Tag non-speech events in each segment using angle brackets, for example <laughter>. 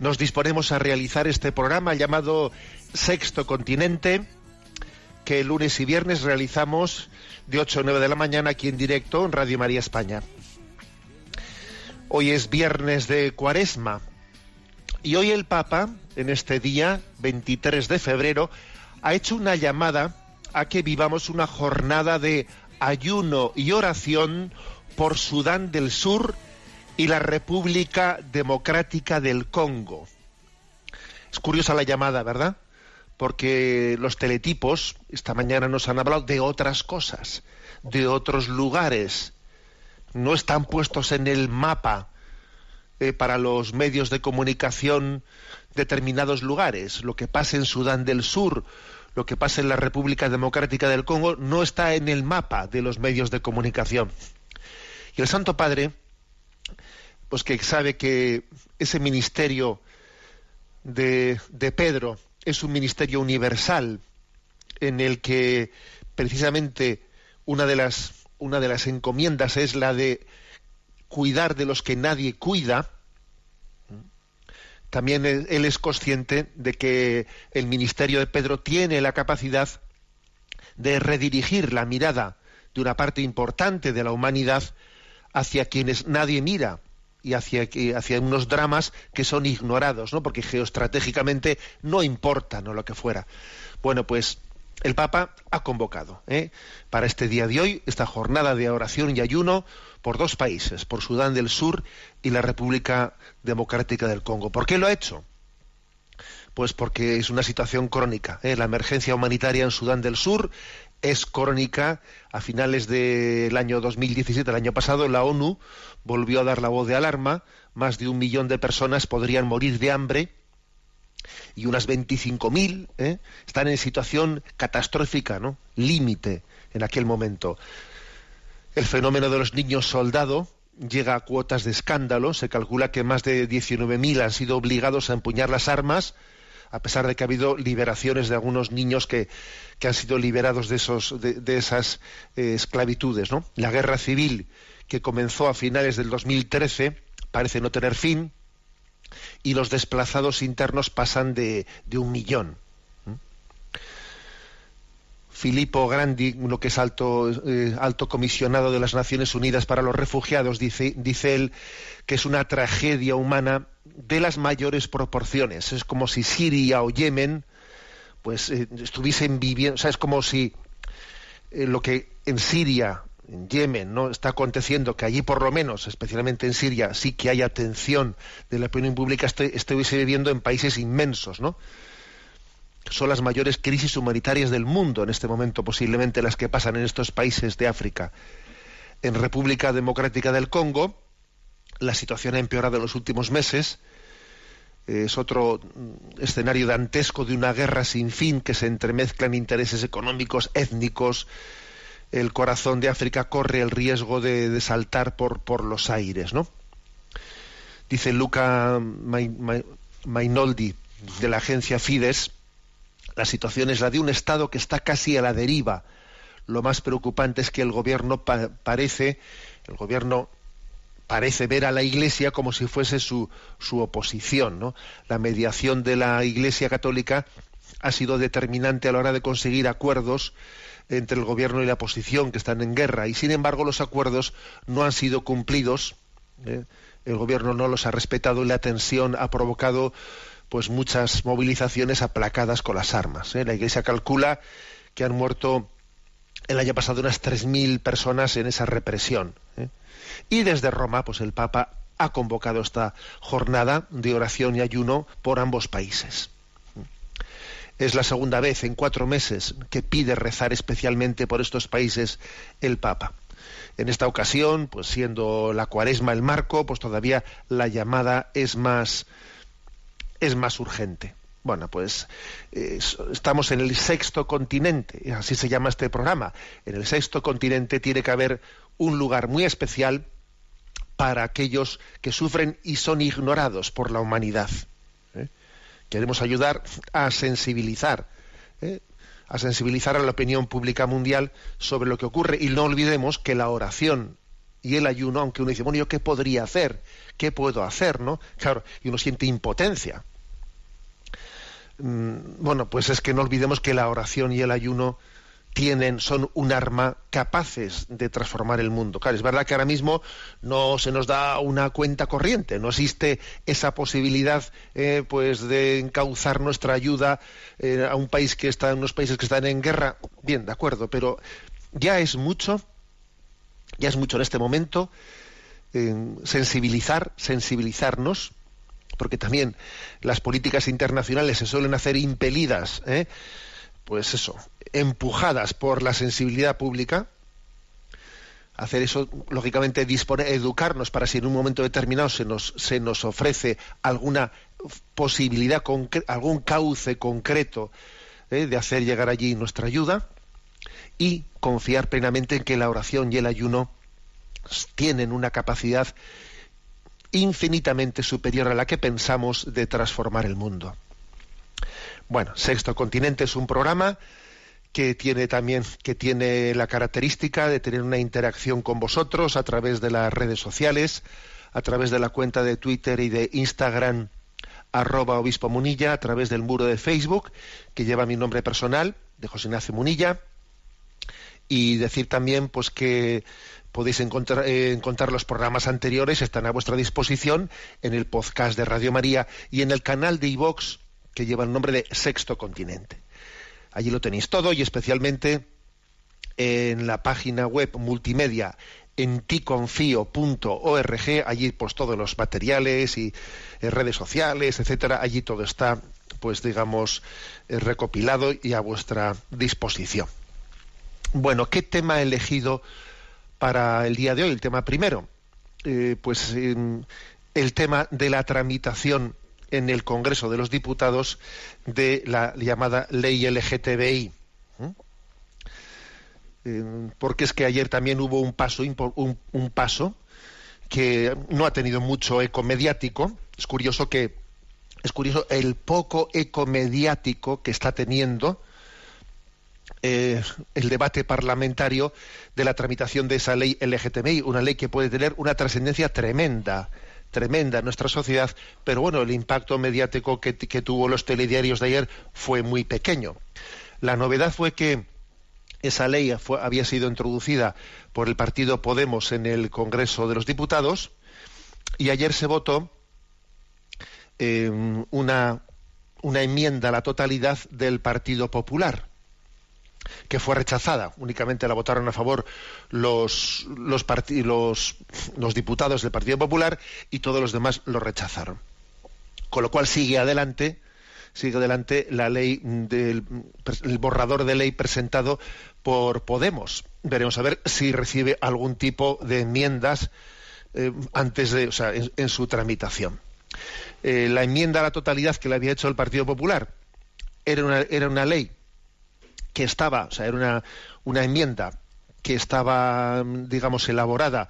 nos disponemos a realizar este programa llamado Sexto Continente, que lunes y viernes realizamos de 8 a 9 de la mañana aquí en directo en Radio María España. Hoy es viernes de Cuaresma y hoy el Papa, en este día, 23 de febrero, ha hecho una llamada a que vivamos una jornada de ayuno y oración por Sudán del Sur y la República Democrática del Congo. Es curiosa la llamada, ¿verdad? Porque los teletipos esta mañana nos han hablado de otras cosas, de otros lugares. No están puestos en el mapa eh, para los medios de comunicación determinados lugares. Lo que pasa en Sudán del Sur, lo que pasa en la República Democrática del Congo, no está en el mapa de los medios de comunicación. Y el Santo Padre, pues que sabe que ese ministerio de, de Pedro es un ministerio universal en el que precisamente una de las una de las encomiendas es la de cuidar de los que nadie cuida. También él él es consciente de que el ministerio de Pedro tiene la capacidad de redirigir la mirada de una parte importante de la humanidad hacia quienes nadie mira y hacia, hacia unos dramas que son ignorados, ¿no? porque geoestratégicamente no importan o lo que fuera. Bueno, pues el Papa ha convocado ¿eh? para este día de hoy esta jornada de oración y ayuno por dos países, por Sudán del Sur y la República Democrática del Congo. ¿Por qué lo ha hecho? Pues porque es una situación crónica. ¿eh? La emergencia humanitaria en Sudán del Sur es crónica. A finales del año 2017, el año pasado, la ONU volvió a dar la voz de alarma. Más de un millón de personas podrían morir de hambre y unas 25.000 ¿eh? están en situación catastrófica, ¿no? Límite en aquel momento. El fenómeno de los niños soldado llega a cuotas de escándalo. Se calcula que más de 19.000 han sido obligados a empuñar las armas, a pesar de que ha habido liberaciones de algunos niños que, que han sido liberados de, esos, de, esas eh, esclavitudes. ¿no? La guerra civil que comenzó a finales del 2013 parece no tener fin y los desplazados internos pasan de, de un millón. Filippo Grandi, uno que es alto, eh, alto comisionado de las Naciones Unidas para los Refugiados, dice, dice él que es una tragedia humana de las mayores proporciones. Es como si Siria o Yemen pues eh, estuviesen viviendo, o sea, es como si eh, lo que en Siria, en Yemen, no está aconteciendo, que allí por lo menos, especialmente en Siria, sí que hay atención de la opinión pública, estoy, estuviese viviendo en países inmensos, ¿no? son las mayores crisis humanitarias del mundo en este momento, posiblemente las que pasan en estos países de África. En República Democrática del Congo, la situación ha empeorado en los últimos meses. Es otro mm, escenario dantesco de una guerra sin fin que se entremezclan intereses económicos, étnicos. El corazón de África corre el riesgo de, saltar por, los aires, ¿no? Dice Luca Mai- Mai- Mainoldi de la agencia Fides, la situación es la de un Estado que está casi a la deriva. Lo más preocupante es que el gobierno pa- parece, el gobierno parece ver a la Iglesia como si fuese su, su oposición. ¿no? La mediación de la Iglesia católica ha sido determinante a la hora de conseguir acuerdos entre el gobierno y la oposición que están en guerra y sin embargo los acuerdos no han sido cumplidos. ¿eh? El gobierno no los ha respetado y la tensión ha provocado pues muchas movilizaciones aplacadas con las armas. ¿eh? La Iglesia calcula que han muerto el año pasado unas 3.000 personas en esa represión. ¿eh? Y desde Roma, pues el Papa ha convocado esta jornada de oración y ayuno por ambos países. Es la segunda vez en cuatro meses que pide rezar especialmente por estos países el Papa. En esta ocasión, pues siendo la cuaresma el marco, pues todavía la llamada es más, es más urgente. Bueno, pues estamos en el sexto continente, así se llama este programa. En el sexto continente tiene que haber un lugar muy especial para aquellos que sufren y son ignorados por la humanidad. Queremos ayudar a sensibilizar, ¿eh? a sensibilizar a la opinión pública mundial sobre lo que ocurre y no olvidemos que la oración y el ayuno, aunque uno dice, bueno, ¿yo qué podría hacer? ¿Qué puedo hacer? ¿no? Claro, y uno siente impotencia. Mm, bueno, pues es que no olvidemos que la oración y el ayuno tienen, son un arma capaces de transformar el mundo. Claro, es verdad que ahora mismo no se nos da una cuenta corriente, no existe esa posibilidad eh, pues de encauzar nuestra ayuda eh, a un país que está, unos países que están en guerra. Bien, de acuerdo, pero ya es mucho, ya es mucho en este momento sensibilizar, sensibilizarnos porque también las políticas internacionales se suelen hacer impelidas, ¿eh? Pues eso, empujadas por la sensibilidad pública, hacer eso, lógicamente, disponer, educarnos para si en un momento determinado se nos, se nos ofrece alguna posibilidad, algún cauce concreto ¿eh? de hacer llegar allí nuestra ayuda y confiar plenamente en que la oración y el ayuno tienen una capacidad infinitamente superior a la que pensamos de transformar el mundo. Bueno, Sexto Continente es un programa que tiene también que tiene la característica de tener una interacción con vosotros a través de las redes sociales, a través de la cuenta de Twitter y de Instagram arroba obispo Munilla, a través del muro de Facebook que lleva mi nombre personal de José Ignacio Munilla. Y decir también pues que podéis encontrar, eh, encontrar los programas anteriores, están a vuestra disposición en el podcast de Radio María y en el canal de iVox que lleva el nombre de Sexto Continente. Allí lo tenéis todo y especialmente en la página web multimedia en ticonfio.org, allí pues todos los materiales y eh, redes sociales, etcétera, allí todo está pues digamos eh, recopilado y a vuestra disposición. Bueno, ¿qué tema he elegido para el día de hoy, el tema primero, eh, pues el tema de la tramitación en el Congreso de los Diputados de la llamada ley LGTBI. porque es que ayer también hubo un paso, un, un paso que no ha tenido mucho eco mediático. Es curioso que es curioso el poco eco mediático que está teniendo eh, el debate parlamentario de la tramitación de esa ley LGTBI, una ley que puede tener una trascendencia tremenda, tremenda en nuestra sociedad, pero bueno, el impacto mediático que, tuvo los telediarios de ayer fue muy pequeño. La novedad fue que esa ley había sido introducida por el partido Podemos en el Congreso de los Diputados y ayer se votó eh, una, una enmienda a la totalidad del Partido Popular que fue rechazada. Únicamente la votaron a favor los, los, los, diputados del Partido Popular y todos los demás lo rechazaron. Con lo cual sigue adelante sigue adelante la ley del el borrador de ley presentado por Podemos. Veremos a ver si recibe algún tipo de enmiendas eh, antes de, o sea, en, su tramitación. Eh, la enmienda a la totalidad que le había hecho el Partido Popular era una, era una ley que estaba, o sea, era una, una enmienda que estaba, digamos, elaborada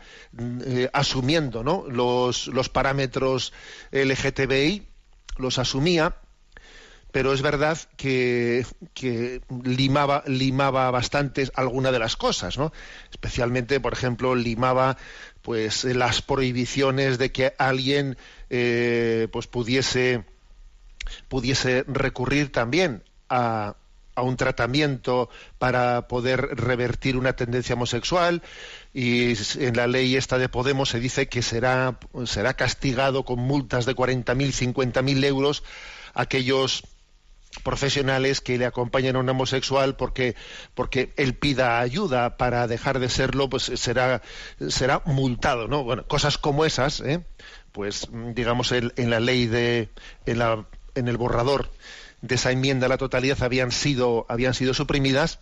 eh, asumiendo ¿no? los, los parámetros LGTBI, los asumía, pero es verdad que, que limaba, limaba bastantes algunas de las cosas, ¿no? Especialmente, por ejemplo, limaba pues las prohibiciones de que alguien eh, pues pudiese pudiese recurrir también a, a un tratamiento para poder revertir una tendencia homosexual y en la ley esta de Podemos se dice que será, será castigado con multas de 40.000, 50.000 euros aquellos profesionales que le acompañan a un homosexual porque porque él pida ayuda para dejar de serlo pues será será multado no bueno cosas como esas ¿eh? pues digamos en la ley de en la en el borrador de esa enmienda a la totalidad habían sido habían sido suprimidas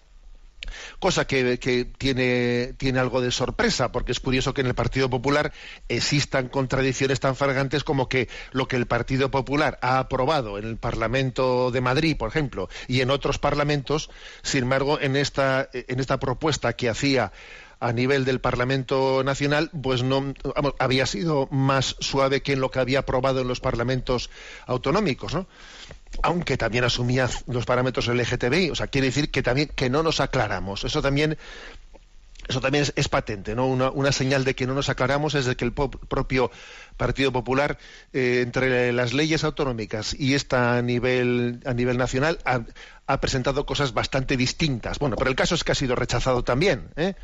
cosa que, tiene, tiene, algo de sorpresa, porque es curioso que en el Partido Popular existan contradicciones tan flagrantes como que lo que el Partido Popular ha aprobado en el Parlamento de Madrid, por ejemplo, y en otros parlamentos, sin embargo, en esta, en esta propuesta que hacía a nivel del Parlamento Nacional, pues no había sido más suave que en lo que había aprobado en los parlamentos autonómicos, ¿no? aunque también asumía los parámetros LGTBI, o sea, quiere decir que también que no nos aclaramos. Eso también eso también es, patente, ¿no? Una, señal de que no nos aclaramos es de que el propio Partido Popular, eh, entre las leyes autonómicas y esta a nivel, a nivel nacional, ha, presentado cosas bastante distintas. Bueno, pero el caso es que ha sido rechazado también, ¿eh?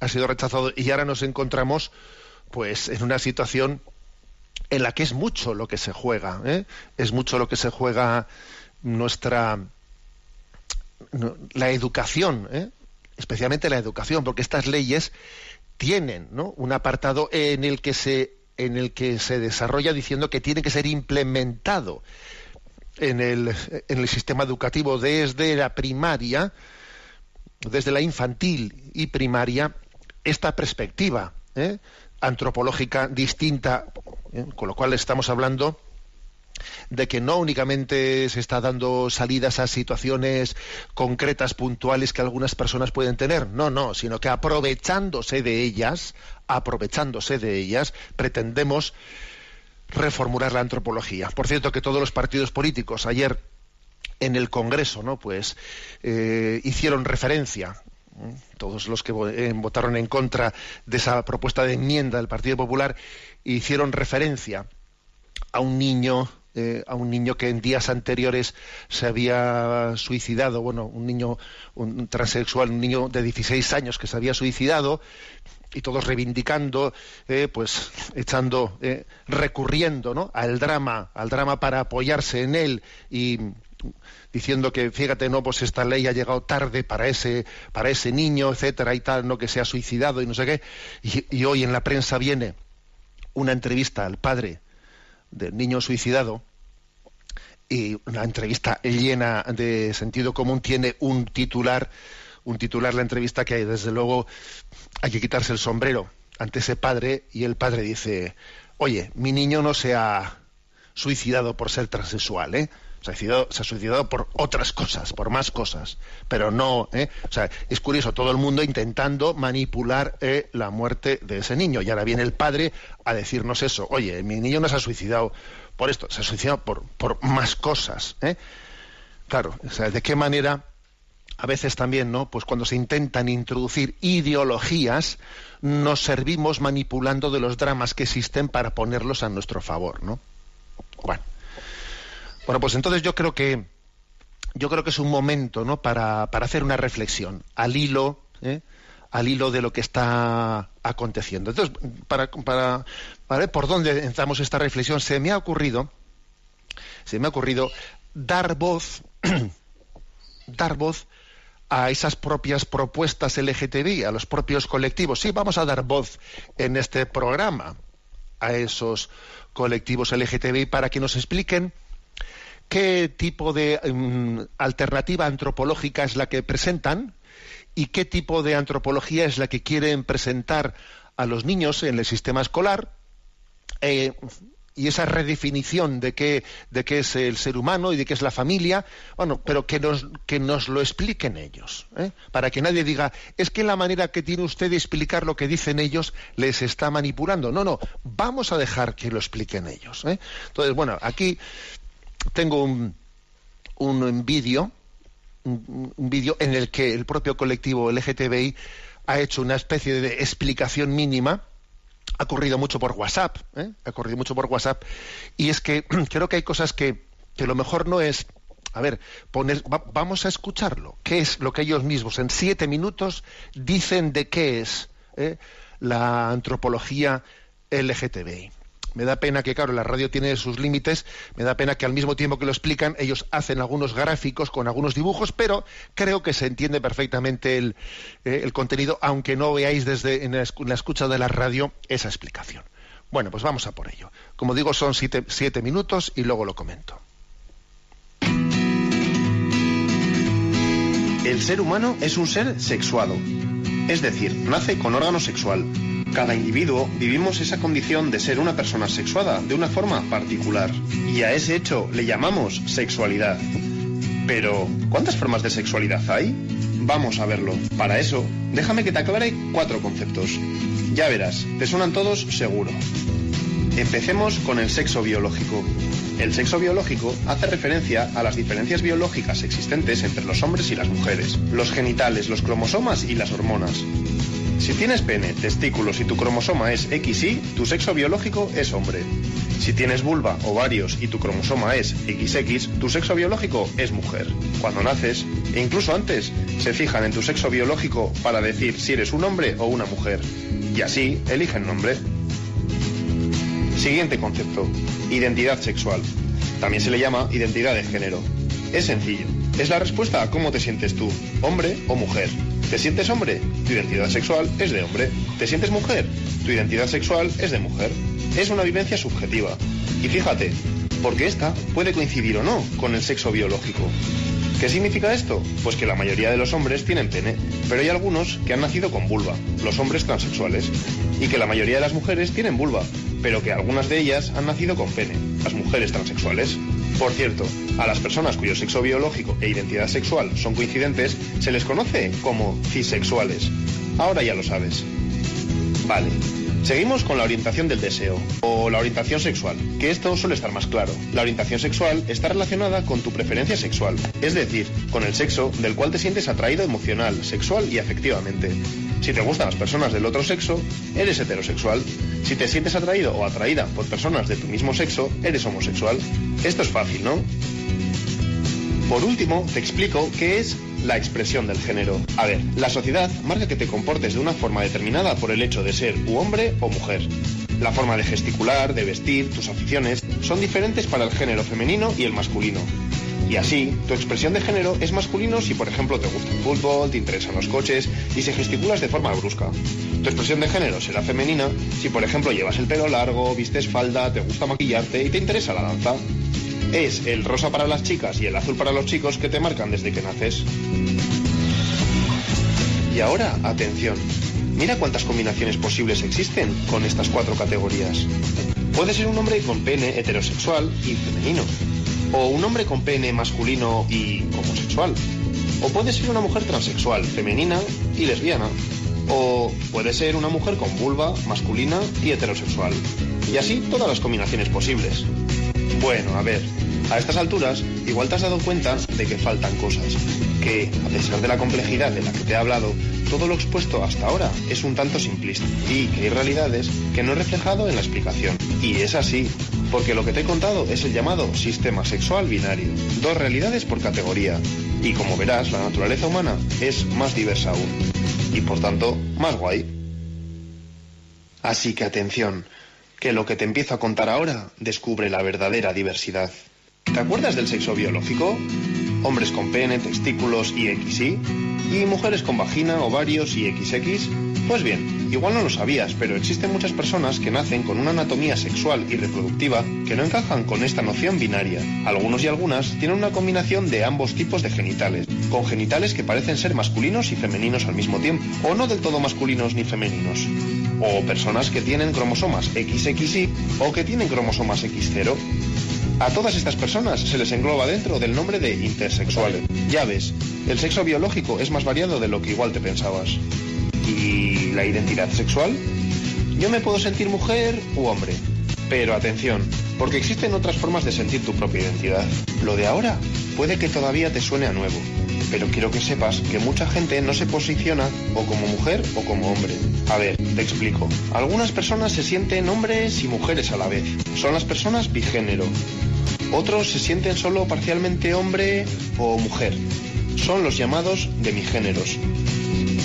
Ha sido rechazado y ahora nos encontramos, pues, en una situación en la que es mucho lo que se juega, ¿eh? es mucho lo que se juega nuestra la educación, ¿eh? especialmente la educación, porque estas leyes tienen un apartado en el que se en el que se desarrolla diciendo que tiene que ser implementado en el, en el sistema educativo desde la primaria, desde la infantil y primaria, esta perspectiva ¿eh? antropológica distinta ¿eh? con lo cual estamos hablando de que no únicamente se está dando salidas a situaciones concretas, puntuales que algunas personas pueden tener, no, no, sino que aprovechándose de ellas, aprovechándose de ellas, pretendemos reformular la antropología. Por cierto, que todos los partidos políticos ayer en el Congreso, ¿no? Pues eh, hicieron referencia todos los que eh, votaron en contra de esa propuesta de enmienda del Partido Popular hicieron referencia a un niño eh, a un niño que en días anteriores se había suicidado, bueno, un niño un transexual, un niño de 16 años que se había suicidado y todos reivindicando, eh, pues echando, recurriendo, ¿no? Al drama, al drama para apoyarse en él y diciendo que fíjate no pues esta ley ha llegado tarde para ese para ese niño etcétera y tal no que se ha suicidado y no sé qué y hoy en la prensa viene una entrevista al padre del niño suicidado y una entrevista llena de sentido común tiene un titular, un titular la entrevista que desde luego hay que quitarse el sombrero ante ese padre y el padre dice, oye, mi niño no se ha suicidado por ser transexual, ¿eh? Se ha, suicidado, por otras cosas, por más cosas, pero no, ¿eh? o sea, es curioso, todo el mundo intentando manipular eh, la muerte de ese niño. Y ahora viene el padre a decirnos eso, oye, mi niño no se ha suicidado por esto, se ha suicidado por, por más cosas. ¿eh? Claro, o sea, ¿de qué manera a veces también, ¿no? Pues cuando se intentan introducir ideologías, nos servimos manipulando de los dramas que existen para ponerlos a nuestro favor, ¿no? Bueno. Bueno, pues entonces yo creo que yo creo que es un momento ¿no? para, hacer una reflexión al hilo, ¿eh? al hilo de lo que está aconteciendo. Entonces, para, para, ver por dónde entramos esta reflexión, se me ha ocurrido, se me ha ocurrido dar voz, <clears throat> dar voz a esas propias propuestas LGTBI, a los propios colectivos. Sí, vamos a dar voz en este programa a esos colectivos LGTBI para que nos expliquen qué tipo de mm, alternativa antropológica es la que presentan y qué tipo de antropología es la que quieren presentar a los niños en el sistema escolar eh, y esa redefinición de qué, es el ser humano y de qué es la familia, bueno, pero que nos, que nos lo expliquen ellos, ¿eh? para que nadie diga, es que la manera que tiene usted de explicar lo que dicen ellos les está manipulando. No, no, vamos a dejar que lo expliquen ellos. ¿eh? Entonces, bueno, aquí tengo un, un vídeo un, vídeo en el que el propio colectivo LGTBI ha hecho una especie de explicación mínima ha ocurrido mucho por WhatsApp, ¿eh? ha ocurrido mucho por WhatsApp, y es que <clears throat> creo que hay cosas que, que lo mejor no es, a ver, poner, vamos a escucharlo, qué es lo que ellos mismos en siete minutos dicen de qué es ¿eh? la antropología LGTBI. Me da pena que, claro, la radio tiene sus límites, me da pena que al mismo tiempo que lo explican, ellos hacen algunos gráficos con algunos dibujos, pero creo que se entiende perfectamente el, eh, contenido, aunque no veáis desde en la escucha de la radio esa explicación. Bueno, pues vamos a por ello. Como digo, son siete minutos y luego lo comento. El ser humano es un ser sexuado, es decir, nace con órgano sexual. Cada individuo vivimos esa condición de ser una persona sexuada de una forma particular. Y a ese hecho le llamamos sexualidad. Pero, ¿cuántas formas de sexualidad hay? Vamos a verlo. Para eso, déjame que te aclare cuatro conceptos. Ya verás, te suenan todos seguro. Empecemos con el sexo biológico. El sexo biológico hace referencia a las diferencias biológicas existentes entre los hombres y las mujeres, los genitales, los cromosomas y las hormonas. Si tienes pene, testículos y tu cromosoma es XY, tu sexo biológico es hombre. Si tienes vulva, ovarios y tu cromosoma es XX, tu sexo biológico es mujer. Cuando naces, e incluso antes, se fijan en tu sexo biológico para decir si eres un hombre o una mujer. Y así eligen nombre. Siguiente concepto, identidad sexual. También se le llama identidad de género. Es sencillo, es la respuesta a cómo te sientes tú, hombre o mujer. ¿Te sientes hombre? Tu identidad sexual es de hombre. ¿Te sientes mujer? Tu identidad sexual es de mujer. Es una vivencia subjetiva. Y fíjate, porque esta puede coincidir o no con el sexo biológico. ¿Qué significa esto? Pues que la mayoría de los hombres tienen pene, pero hay algunos que han nacido con vulva, los hombres transexuales, y que la mayoría de las mujeres tienen vulva, pero que algunas de ellas han nacido con pene, las mujeres transexuales. Por cierto, a las personas cuyo sexo biológico e identidad sexual son coincidentes se les conoce como cisexuales. Ahora ya lo sabes. Vale, Seguimos con la orientación del deseo o la orientación sexual, que esto suele estar más claro. La orientación sexual está relacionada con tu preferencia sexual, es decir, con el sexo del cual te sientes atraído emocional, sexual y afectivamente. Si te gustan las personas del otro sexo, eres heterosexual. Si te sientes atraído o atraída por personas de tu mismo sexo, eres homosexual. Esto es fácil, ¿no? Por último, te explico qué es la expresión del género. A ver, la sociedad marca que te comportes de una forma determinada por el hecho de ser u hombre o mujer. La forma de gesticular, de vestir, tus aficiones, son diferentes para el género femenino y el masculino. Y así, tu expresión de género es masculino si, por ejemplo, te gusta el fútbol, te interesan los coches y se gesticulas de forma brusca. Tu expresión de género será femenina si, por ejemplo, llevas el pelo largo, vistes falda, te gusta maquillarte y te interesa la danza es el rosa para las chicas y el azul para los chicos que te marcan desde que naces. Y ahora, atención. Mira cuántas combinaciones posibles existen con estas cuatro categorías. Puede ser un hombre con pene heterosexual y femenino. O un hombre con pene masculino y homosexual. O puede ser una mujer transexual, femenina y lesbiana. O puede ser una mujer con vulva, masculina y heterosexual. Y así todas las combinaciones posibles. Bueno, a ver, a estas alturas igual te has dado cuenta de que faltan cosas, que a pesar de la complejidad de la que te he hablado, todo lo expuesto hasta ahora es un tanto simplista y que hay realidades que no he reflejado en la explicación. Y es así, porque lo que te he contado es el llamado sistema sexual binario, dos realidades por categoría. Y como verás, la naturaleza humana es más diversa aún, y por tanto, más guay. Así que atención, que lo que te empiezo a contar ahora descubre la verdadera diversidad. ¿Te acuerdas del sexo biológico? Hombres con pene, testículos y XY, y mujeres con vagina, ovarios y XX. Pues bien, igual no lo sabías, pero existen muchas personas que nacen con una anatomía sexual y reproductiva que no encajan con esta noción binaria. Algunos y algunas tienen una combinación de ambos tipos de genitales, con genitales que parecen ser masculinos y femeninos al mismo tiempo, o no del todo masculinos ni femeninos. O personas que tienen cromosomas XXY o que tienen cromosomas X0. A todas estas personas se les engloba dentro del nombre de intersexuales. Ya ves, el sexo biológico es más variado de lo que igual te pensabas. ¿Y la identidad sexual? Yo me puedo sentir mujer u hombre. Pero atención, porque existen otras formas de sentir tu propia identidad. Lo de ahora puede que todavía te suene a nuevo, pero quiero que sepas que mucha gente no se posiciona o como mujer o como hombre. A ver, te explico. Algunas personas se sienten hombres y mujeres a la vez. Son las personas bigénero. Otros se sienten solo parcialmente hombre o mujer. Son los llamados demigéneros.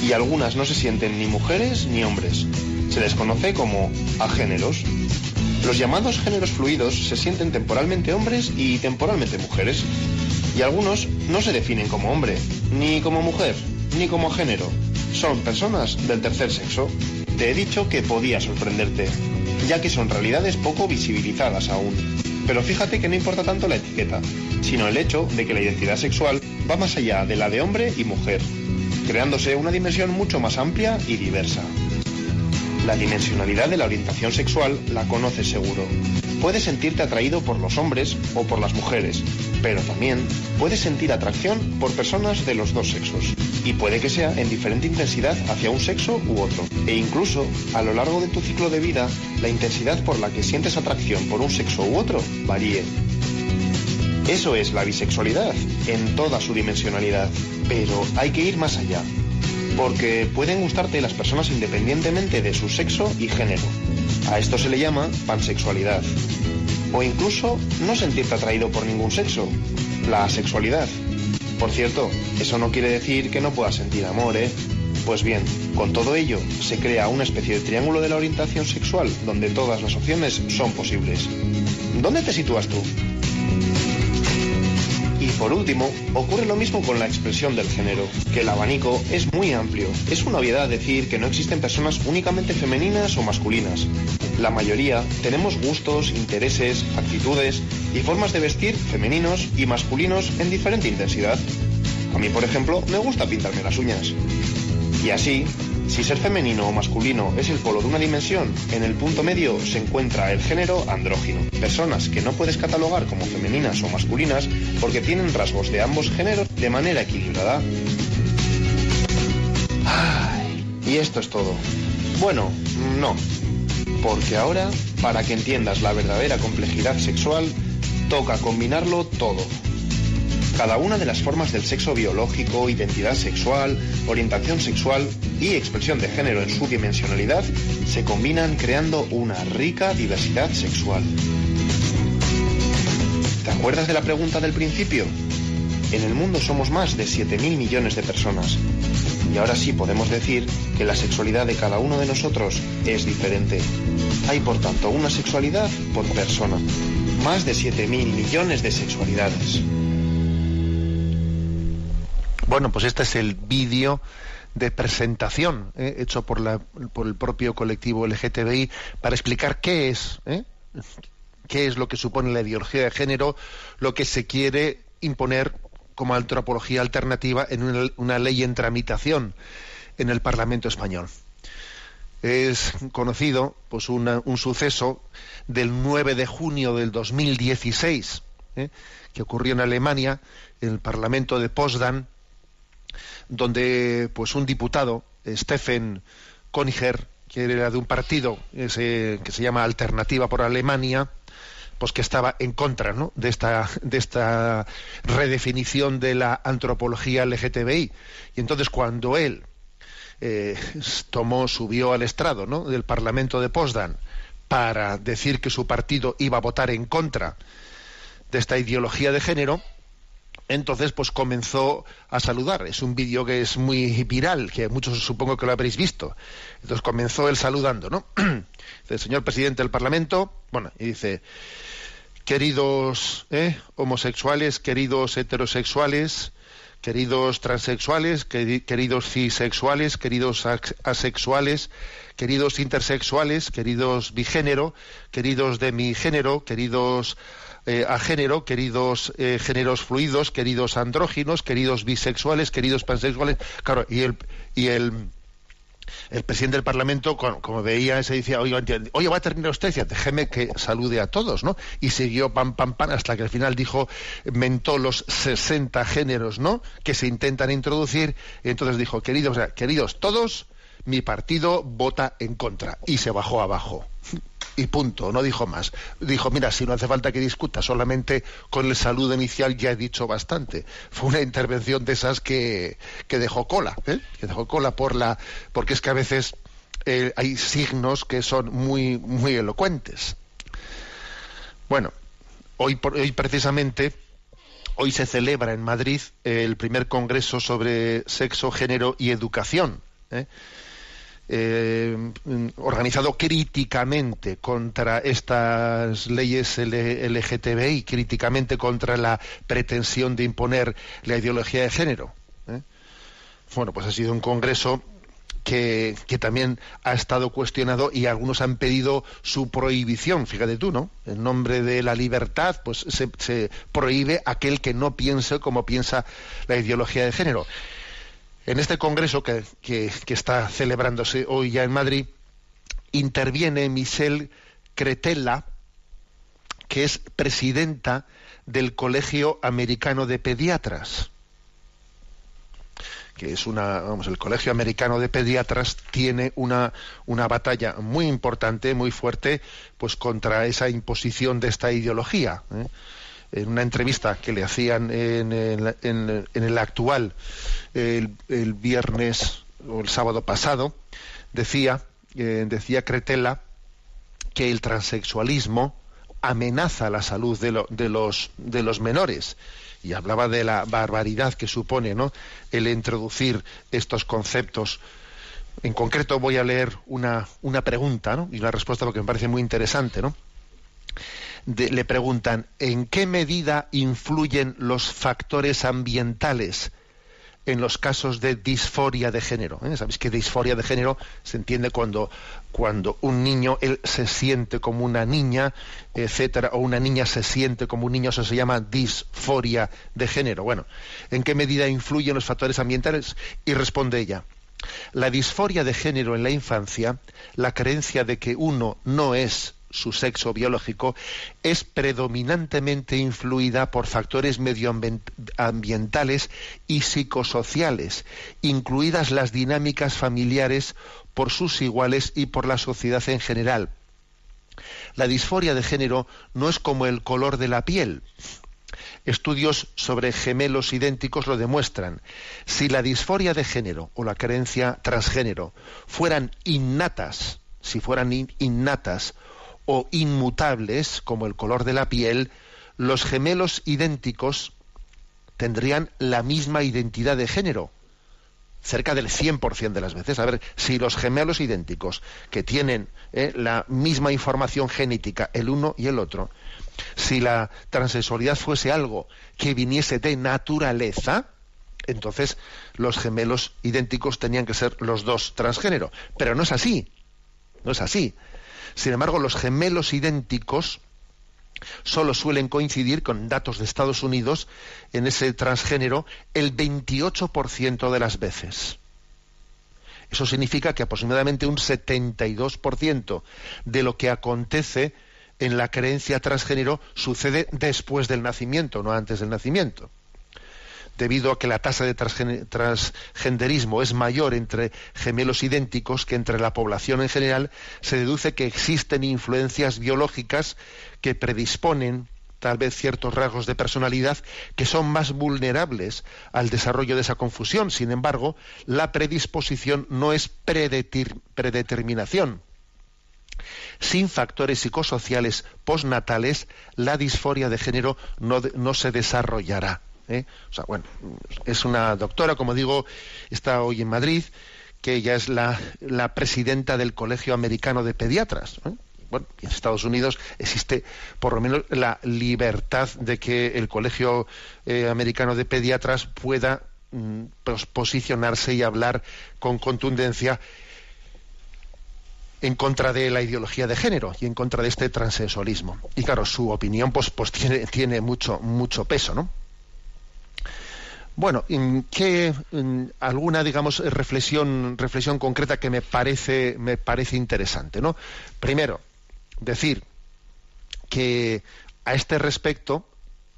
Y algunas no se sienten ni mujeres ni hombres. Se les conoce como agéneros. Los llamados géneros fluidos se sienten temporalmente hombres y temporalmente mujeres. Y algunos no se definen como hombre, ni como mujer, ni como género. Son personas del tercer sexo. Te he dicho que podía sorprenderte, ya que son realidades poco visibilizadas aún. Pero fíjate que no importa tanto la etiqueta, sino el hecho de que la identidad sexual va más allá de la de hombre y mujer, creándose una dimensión mucho más amplia y diversa. La dimensionalidad de la orientación sexual la conoces seguro. Puedes sentirte atraído por los hombres o por las mujeres, pero también puedes sentir atracción por personas de los dos sexos. Y puede que sea en diferente intensidad hacia un sexo u otro. E incluso, a lo largo de tu ciclo de vida, la intensidad por la que sientes atracción por un sexo u otro varíe. Eso es la bisexualidad, en toda su dimensionalidad. Pero hay que ir más allá porque pueden gustarte las personas independientemente de su sexo y género. A esto se le llama pansexualidad. O incluso no sentirte atraído por ningún sexo, la asexualidad. Por cierto, eso no quiere decir que no puedas sentir amor, ¿eh? Pues bien, con todo ello se crea una especie de triángulo de la orientación sexual donde todas las opciones son posibles. ¿Dónde te sitúas tú? Por último, ocurre lo mismo con la expresión del género, que el abanico es muy amplio. Es una obviedad decir que no existen personas únicamente femeninas o masculinas. La mayoría tenemos gustos, intereses, actitudes y formas de vestir femeninos y masculinos en diferente intensidad. A mí, por ejemplo, me gusta pintarme las uñas. Y así, si ser femenino o masculino es el polo de una dimensión, en el punto medio se encuentra el género andrógino. Personas que no puedes catalogar como femeninas o masculinas porque tienen rasgos de ambos géneros de manera equilibrada. Ay, y esto es todo. Bueno, no. Porque ahora, para que entiendas la verdadera complejidad sexual, toca combinarlo todo. Cada una de las formas del sexo biológico, identidad sexual, orientación sexual y expresión de género en su dimensionalidad se combinan creando una rica diversidad sexual. ¿Te acuerdas de la pregunta del principio? En el mundo somos más de 7.000 millones de personas. Y ahora sí podemos decir que la sexualidad de cada uno de nosotros es diferente. Hay por tanto una sexualidad por persona. Más de 7.000 millones de sexualidades. Bueno, pues este es el vídeo de presentación ¿eh? hecho por, la, por el propio colectivo LGTBI para explicar qué es, ¿eh? qué es lo que supone la ideología de género, lo que se quiere imponer como antropología alternativa en una, ley en tramitación en el Parlamento español. Es conocido pues una, un suceso del 9 de junio del 2016 ¿eh? que ocurrió en Alemania, en el Parlamento de Potsdam, donde pues un diputado, Stephen Koniger, que era de un partido que se llama Alternativa por Alemania, pues que estaba en contra ¿no? de esta de esta redefinición de la antropología LGTBI. Y entonces cuando él eh, tomó, subió al estrado ¿no? del Parlamento de Potsdam para decir que su partido iba a votar en contra de esta ideología de género, entonces pues comenzó a saludar. Es un vídeo que es muy viral, que muchos supongo que lo habréis visto. Entonces comenzó él saludando, ¿no? <clears throat> dice, señor presidente del Parlamento, bueno, y dice, queridos ¿eh? homosexuales, queridos heterosexuales, queridos transexuales, queridos cisexuales, queridos asexuales, queridos intersexuales, queridos bigénero, queridos de mi género, queridos eh, a género, queridos eh, géneros fluidos, queridos andróginos, queridos bisexuales, queridos pansexuales. Claro, y el, y el, el presidente del Parlamento, como, veía, se decía, oye, oye, va a terminar usted, decía, déjeme que salude a todos, ¿no? Y siguió pam, pam, pam, hasta que al final dijo, mentó los 60 géneros, ¿no? Que se intentan introducir, y entonces dijo, queridos, queridos todos, mi partido vota en contra. Y se bajó abajo y punto, no dijo más. Dijo, mira, si no hace falta que discuta, solamente con el saludo inicial ya he dicho bastante. Fue una intervención de esas que, que dejó cola, ¿eh? que dejó cola por la, porque es que a veces eh, hay signos que son muy, muy elocuentes. Bueno, hoy, hoy precisamente, hoy se celebra en Madrid el primer congreso sobre sexo, género y educación. ¿eh? Eh, organizado críticamente contra estas leyes LGTBI, críticamente contra la pretensión de imponer la ideología de género. ¿eh? Bueno, pues ha sido un congreso que, también ha estado cuestionado y algunos han pedido su prohibición, fíjate tú, ¿no? En nombre de la libertad, pues se, prohíbe aquel que no piense como piensa la ideología de género. En este congreso que, está celebrándose hoy ya en Madrid, interviene Michelle Cretella, que es presidenta del Colegio Americano de Pediatras que es una, vamos, el Colegio Americano de Pediatras tiene una, una batalla muy importante, muy fuerte, pues contra esa imposición de esta ideología. ¿eh? En una entrevista que le hacían en el, actual el, viernes o el sábado pasado, decía, eh, decía Cretella que el transexualismo amenaza la salud de, los, menores y hablaba de la barbaridad que supone el introducir estos conceptos. En concreto voy a leer una, pregunta y una respuesta porque me parece muy interesante. ¿no? Le preguntan, ¿en qué medida influyen los factores ambientales en los casos de disforia de género. ¿eh? Sabéis que disforia de género se entiende cuando, cuando un niño él se siente como una niña, etcétera, o una niña se siente como un niño, eso se llama disforia de género. Bueno, ¿en qué medida influyen los factores ambientales? Y responde ella. La disforia de género en la infancia, la creencia de que uno no es su sexo biológico, es predominantemente influida por factores medioambientales y psicosociales, incluidas las dinámicas familiares por sus iguales y por la sociedad en general. La disforia de género no es como el color de la piel. Estudios sobre gemelos idénticos lo demuestran. Si la disforia de género o la creencia transgénero fueran innatas, si fueran innatas o inmutables, como el color de la piel, los gemelos idénticos tendrían la misma identidad de género, cerca del 100% de las veces. A ver, si los gemelos idénticos, que tienen eh, la misma información genética, el uno y el otro, si la transexualidad fuese algo que viniese de naturaleza, entonces los gemelos idénticos tenían que ser los dos transgénero. Pero no es así. No es así. Sin embargo, los gemelos idénticos solo suelen coincidir con datos de Estados Unidos en ese transgénero el 28% de las veces. Eso significa que aproximadamente un 72% de lo que acontece en la creencia transgénero sucede después del nacimiento, no antes del nacimiento debido a que la tasa de transgenderismo es mayor entre gemelos idénticos que entre la población en general, se deduce que existen influencias biológicas que predisponen tal vez ciertos rasgos de personalidad que son más vulnerables al desarrollo de esa confusión. Sin embargo, la predisposición no es predeterminación. Sin factores psicosociales postnatales, la disforia de género no se desarrollará. ¿Eh? O sea, bueno, es una doctora, como digo, está hoy en Madrid, que ella es la, presidenta del Colegio Americano de Pediatras. ¿eh? Bueno, en Estados Unidos existe por lo menos la libertad de que el Colegio eh, Americano de Pediatras pueda mm, pues, posicionarse y hablar con contundencia en contra de la ideología de género y en contra de este transexualismo. Y claro, su opinión pues, pues tiene, tiene mucho, mucho peso, ¿no? Bueno, ¿qué, alguna, digamos, reflexión, reflexión concreta que me parece, me parece interesante, ¿no? Primero, decir que a este respecto,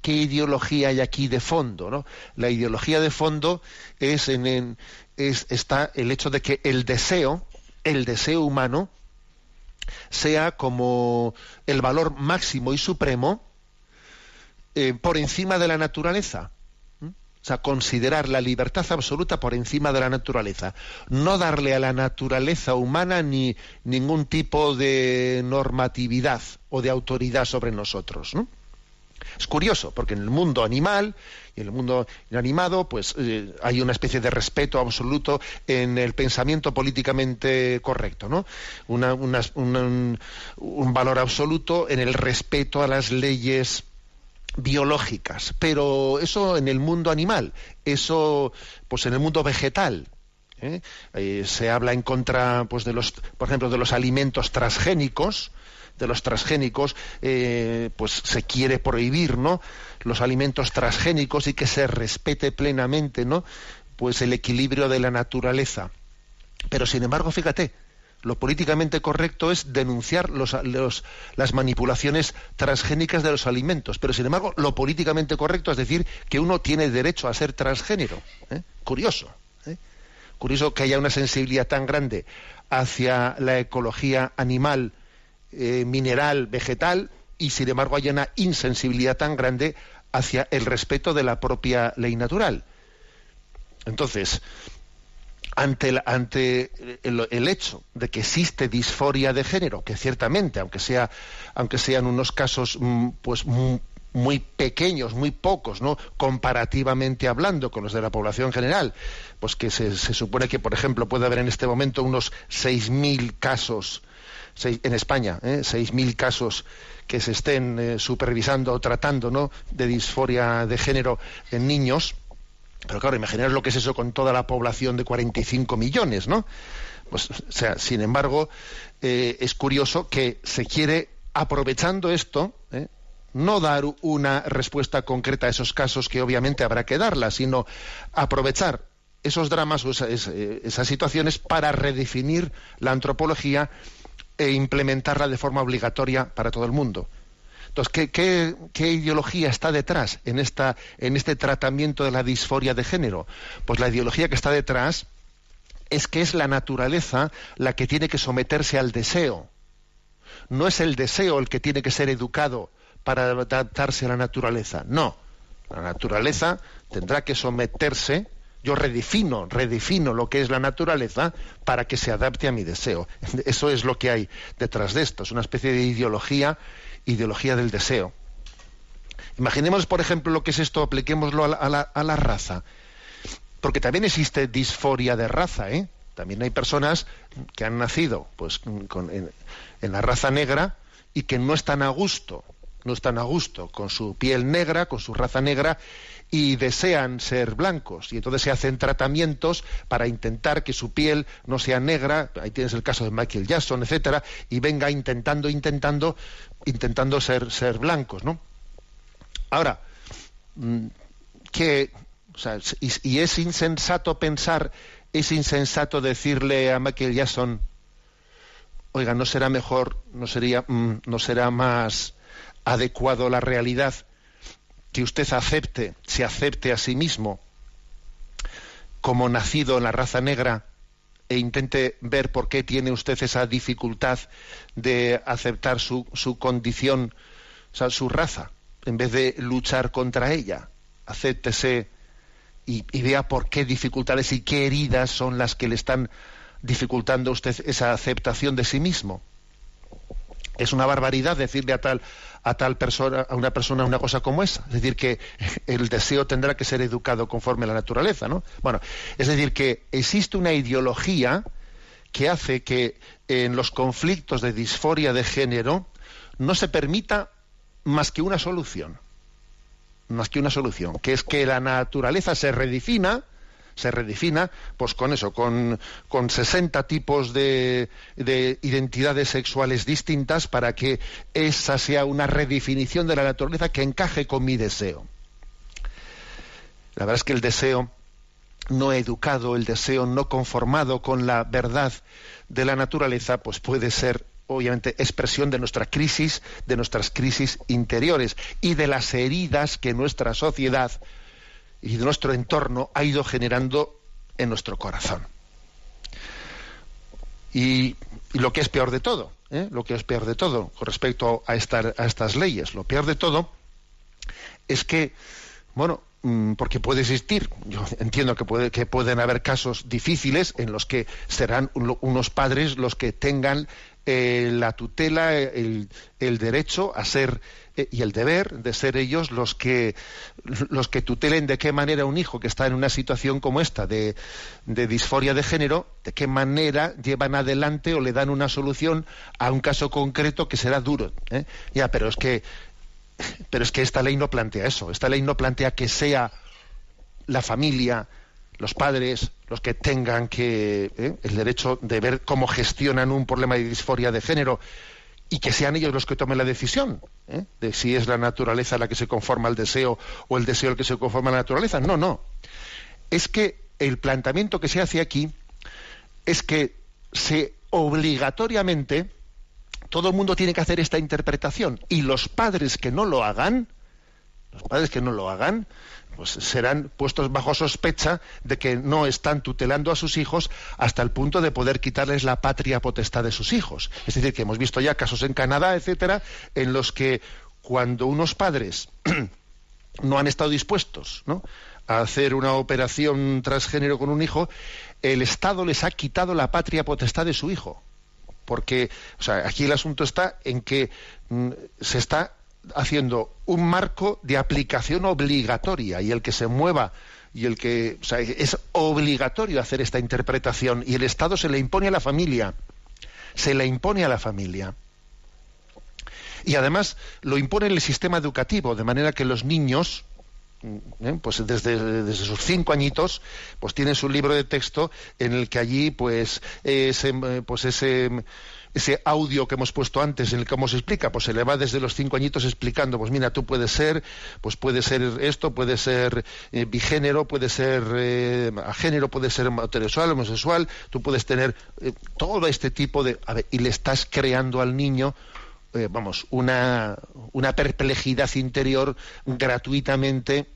¿qué ideología hay aquí de fondo? ¿no? La ideología de fondo es, en, es, está el hecho de que el deseo, el deseo humano, sea como el valor máximo y supremo eh, por encima de la naturaleza. O sea, considerar la libertad absoluta por encima de la naturaleza. No darle a la naturaleza humana ni ningún tipo de normatividad o de autoridad sobre nosotros. Es curioso, porque en el mundo animal y en el mundo inanimado, pues eh, hay una especie de respeto absoluto en el pensamiento políticamente correcto, ¿no? un, valor absoluto en el respeto a las leyes biológicas. Pero eso en el mundo animal, eso, pues en el mundo vegetal, ¿eh? Eh, se habla en contra, pues de los, por ejemplo, de los alimentos transgénicos, de los transgénicos, eh, pues se quiere prohibir, ¿no? Los alimentos transgénicos y que se respete plenamente, ¿no? Pues el equilibrio de la naturaleza. Pero sin embargo, fíjate, lo políticamente correcto es denunciar los, las manipulaciones transgénicas de los alimentos. Pero sin embargo, lo políticamente correcto es decir que uno tiene derecho a ser transgénero. ¿eh? Curioso. ¿eh? Curioso que haya una sensibilidad tan grande hacia la ecología animal eh, mineral, vegetal, y sin embargo hay una insensibilidad tan grande hacia el respeto de la propia ley natural. Entonces, ante, el, ante el, hecho de que existe disforia de género, que ciertamente, aunque sea, aunque sean unos casos mm, pues muy, pequeños, muy pocos, ¿no? comparativamente hablando con los de la población general, pues que se, se supone que, por ejemplo, puede haber en este momento unos 6.000 casos en España, ¿eh? 6.000 casos que se estén eh, supervisando o tratando ¿no? de disforia de género en niños. Pero claro, imaginaros lo que es eso con toda la población de 45 millones, ¿no? Pues, o sea, sin embargo, eh, es curioso que se quiere, aprovechando esto, ¿eh? no dar una respuesta concreta a esos casos que obviamente habrá que darla, sino aprovechar esos dramas o esas situaciones para redefinir la antropología e implementarla de forma obligatoria para todo el mundo. Entonces, ¿qué, ideología está detrás en, esta, en este tratamiento de la disforia de género? Pues la ideología que está detrás es que es la naturaleza la que tiene que someterse al deseo. No es el deseo el que tiene que ser educado para adaptarse a la naturaleza. No. La naturaleza tendrá que someterse yo redefino, redefino lo que es la naturaleza para que se adapte a mi deseo. <laughs> Eso es lo que hay detrás de esto, es una especie de ideología, ideología del deseo. Imaginemos, por ejemplo, lo que es esto, apliquémoslo a la, raza. Porque también existe disforia de raza, ¿eh? También hay personas que han nacido pues, en, en la raza negra y que no están a gusto, no están a gusto con su piel negra, con su raza negra, y desean ser blancos y entonces se hacen tratamientos para intentar que su piel no sea negra, ahí tienes el caso de Michael Jackson, etcétera, y venga intentando, intentando, intentando ser, ser blancos, ¿no? Ahora, mm, que, y, es insensato pensar, es insensato decirle a Michael Jackson, oiga, no será mejor, no sería, mm, no será más adecuado la realidad que usted acepte, se acepte a sí mismo como nacido en la raza negra e intente ver por qué tiene usted esa dificultad de aceptar su, condición, su raza, en vez de luchar contra ella. Acéptese y, y, vea por qué dificultades y qué heridas son las que le están dificultando a usted esa aceptación de sí mismo. Es una barbaridad decirle a tal, a tal persona, a una persona una cosa como esa. Es decir, que el deseo tendrá que ser educado conforme a la naturaleza, ¿no? Bueno, es decir, que existe una ideología que hace que en los conflictos de disforia de género no se permita más que una solución. Más que una solución, que es que la naturaleza se redefina se redefina, pues con eso, con, con 60 tipos de, de, identidades sexuales distintas para que esa sea una redefinición de la naturaleza que encaje con mi deseo. La verdad es que el deseo no educado, el deseo no conformado con la verdad de la naturaleza, pues puede ser obviamente expresión de nuestra crisis, de nuestras crisis interiores y de las heridas que nuestra sociedad y de nuestro entorno ha ido generando en nuestro corazón. Y, lo que es peor de todo, ¿eh? lo que es peor de todo con respecto a, estas leyes, lo peor de todo es que, bueno, mm, porque puede existir, yo entiendo que, puede, que pueden haber casos difíciles en los que serán unos padres los que tengan eh, la tutela, el, derecho a ser eh, y el deber de ser ellos los que los que tutelen de qué manera un hijo que está en una situación como esta de, de disforia de género, de qué manera llevan adelante o le dan una solución a un caso concreto que será duro. ¿eh? Ya, pero es que pero es que esta ley no plantea eso. Esta ley no plantea que sea la familia, los padres, los que tengan que ¿eh? el derecho de ver cómo gestionan un problema de disforia de género y que sean ellos los que tomen la decisión ¿eh? de si es la naturaleza la que se conforma al deseo o el deseo el que se conforma a la naturaleza. No, no. Es que el planteamiento que se hace aquí es que se obligatoriamente todo el mundo tiene que hacer esta interpretación y los padres que no lo hagan, los padres que no lo hagan, pues serán puestos bajo sospecha de que no están tutelando a sus hijos hasta el punto de poder quitarles la patria potestad de sus hijos. Es decir, que hemos visto ya casos en Canadá, etcétera, en los que cuando unos padres <clears throat> no han estado dispuestos a hacer una operación transgénero con un hijo, el Estado les ha quitado la patria potestad de su hijo. Porque, o sea, aquí el asunto está en que mm, se está haciendo un marco de aplicación obligatoria y el que se mueva y el que o sea, es obligatorio hacer esta interpretación y el Estado se le impone a la familia, se le impone a la familia. Y además lo impone el sistema educativo, de manera que los niños, ¿eh? pues desde, desde, sus cinco añitos, pues tienen su libro de texto en el que allí, pues, ese, pues ese ese audio que hemos puesto antes en el que se explica, pues se le va desde los cinco añitos explicando, pues mira, tú puedes ser, pues puede ser esto, puede ser eh, bigénero, puede ser eh, género, puede ser heterosexual, homosexual, tú puedes tener eh, todo este tipo de... A ver, y le estás creando al niño vamos, una, una perplejidad interior gratuitamente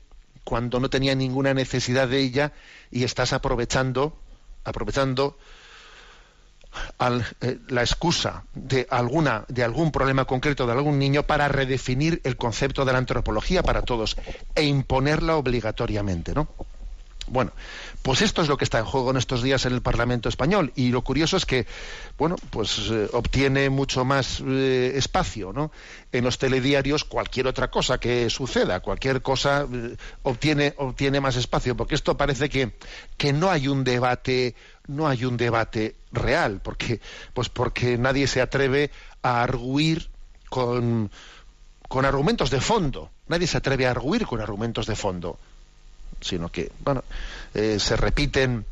cuando no tenía ninguna necesidad de ella y estás aprovechando, aprovechando eh, la excusa de alguna de algún problema concreto de algún niño para redefinir el concepto de la antropología para todos e imponerla obligatoriamente, ¿no? Bueno, pues esto es lo que está en juego en estos días en el Parlamento español y lo curioso es que, bueno, pues eh, obtiene mucho más eh, espacio, ¿no? En los telediarios cualquier otra cosa que suceda, cualquier cosa obtiene obtiene más espacio porque esto parece que que no hay un debate no hay un debate real, porque, pues porque nadie se atreve a arguir con, con argumentos de fondo. Nadie se atreve a arguir con argumentos de fondo, sino que, bueno, eh, se repiten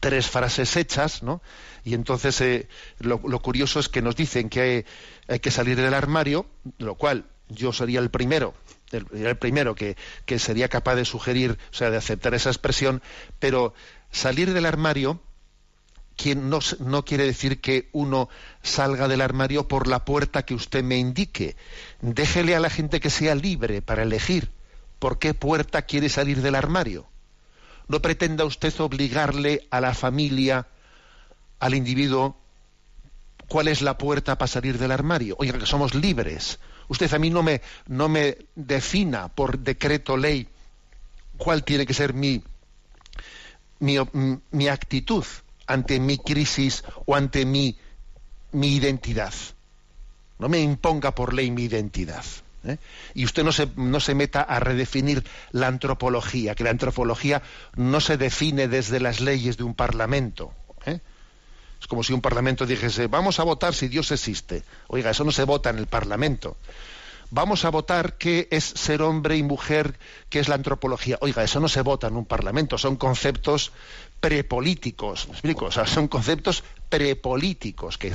tres frases hechas, ¿no? Y entonces eh, lo, curioso es que nos dicen que hay, que salir del armario, lo cual yo sería el primero, el, el primero que, que sería capaz de sugerir, o sea, de aceptar esa expresión, pero salir del armario quien no, quiere decir que uno salga del armario por la puerta que usted me indique. Déjele a la gente que sea libre para elegir por qué puerta quiere salir del armario. No pretenda usted obligarle a la familia, al individuo, cuál es la puerta para salir del armario. Oiga, que somos libres. Usted a mí no me, no me defina por decreto ley cuál tiene que ser mi, mi actitud ante mi crisis o ante mi, mi identidad. No me imponga por ley mi identidad. ¿eh? Y usted no se, no se meta a redefinir la antropología, que la antropología no se define desde las leyes de un parlamento. ¿eh? Es como si un parlamento dijese, vamos a votar si Dios existe. Oiga, eso no se vota en el parlamento. Vamos a votar qué es ser hombre y mujer, qué es la antropología. Oiga, eso no se vota en un parlamento, son conceptos prepolíticos, ¿me explico? O sea, son conceptos prepolíticos que,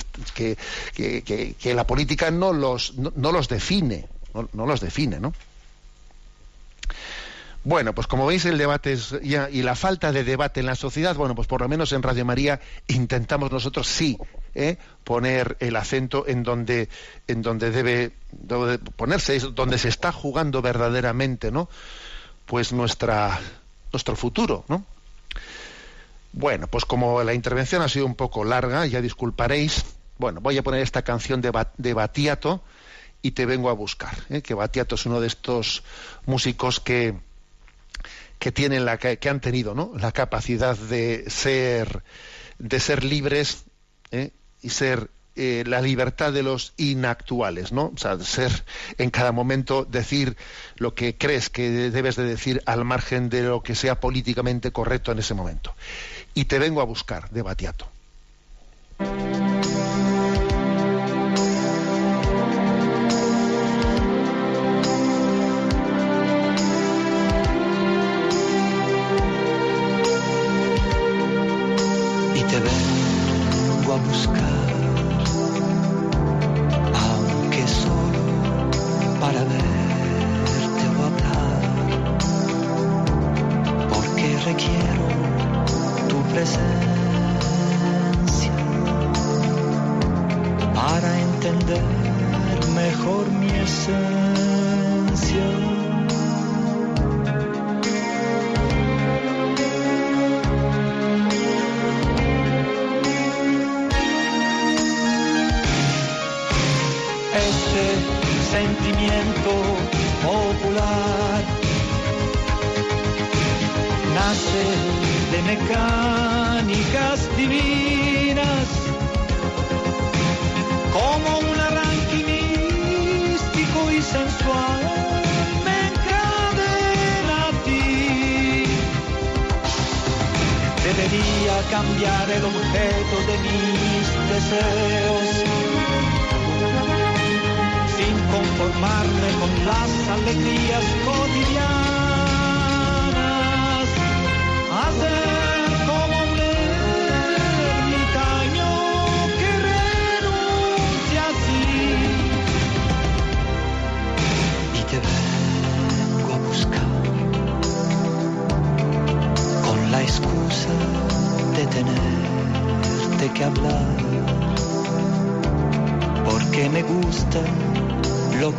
que, la política no los, no, los define, no, los define, ¿no? Bueno, pues como veis el debate es ya, y la falta de debate en la sociedad, bueno, pues por lo menos en Radio María intentamos nosotros sí ¿eh? poner el acento en donde, en donde debe, debe ponerse, donde se está jugando verdaderamente, ¿no? Pues nuestra, nuestro futuro, ¿no? Bueno, pues como la intervención ha sido un poco larga, ya disculparéis, bueno, voy a poner esta canción de, de Batiato y te vengo a buscar, ¿eh? que Batiato es uno de estos músicos que, que tienen la que, han tenido ¿no? la capacidad de ser de ser libres ¿eh? y ser eh, la libertad de los inactuales, ¿no? O sea, ser en cada momento decir lo que crees que debes de decir al margen de lo que sea políticamente correcto en ese momento. Y te vengo a buscar, de Batiato.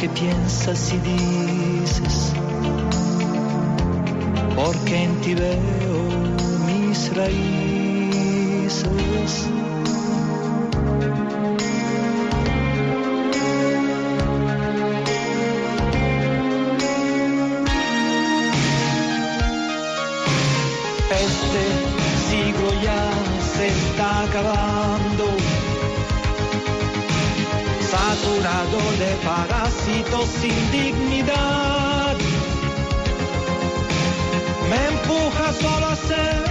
Piensas y dices, porque en ti veo mis raíces. Este siglo ya se está acabando saturado de parásitos sin dignidad. Me empuja solo a ser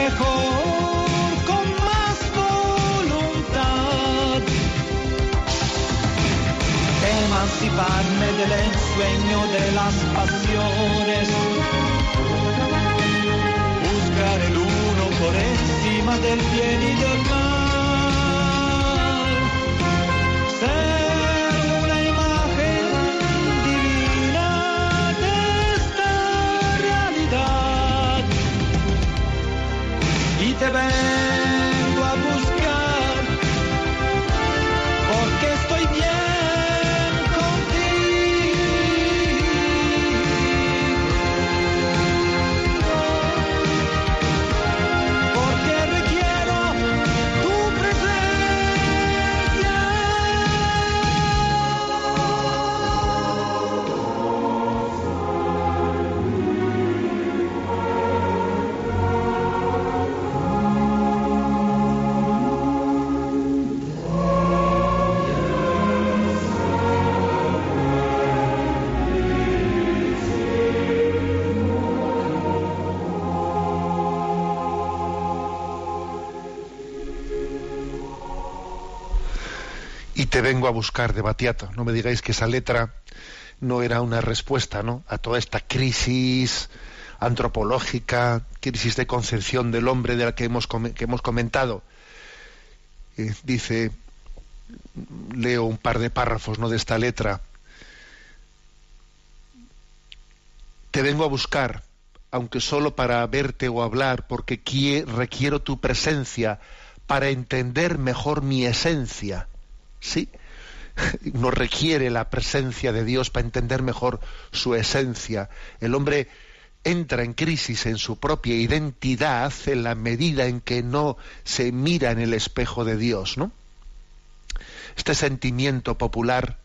mejor, con más voluntad. Emanciparme del ensueño de las pasiones. Buscar el uno por encima del bien y del mal. Te te vengo a buscar de Batiato. No me digáis que esa letra no era una respuesta ¿no? a toda esta crisis antropológica, crisis de concepción del hombre de la que hemos, que hemos comentado. Eh, dice, leo un par de párrafos ¿no? de esta letra. Te vengo a buscar, aunque solo para verte o hablar, porque quie- requiero tu presencia para entender mejor mi esencia. ¿Sí? <laughs> Nos requiere la presencia de Dios para entender mejor su esencia. El hombre entra en crisis en su propia identidad en la medida en que no se mira en el espejo de Dios, ¿no? Este sentimiento popular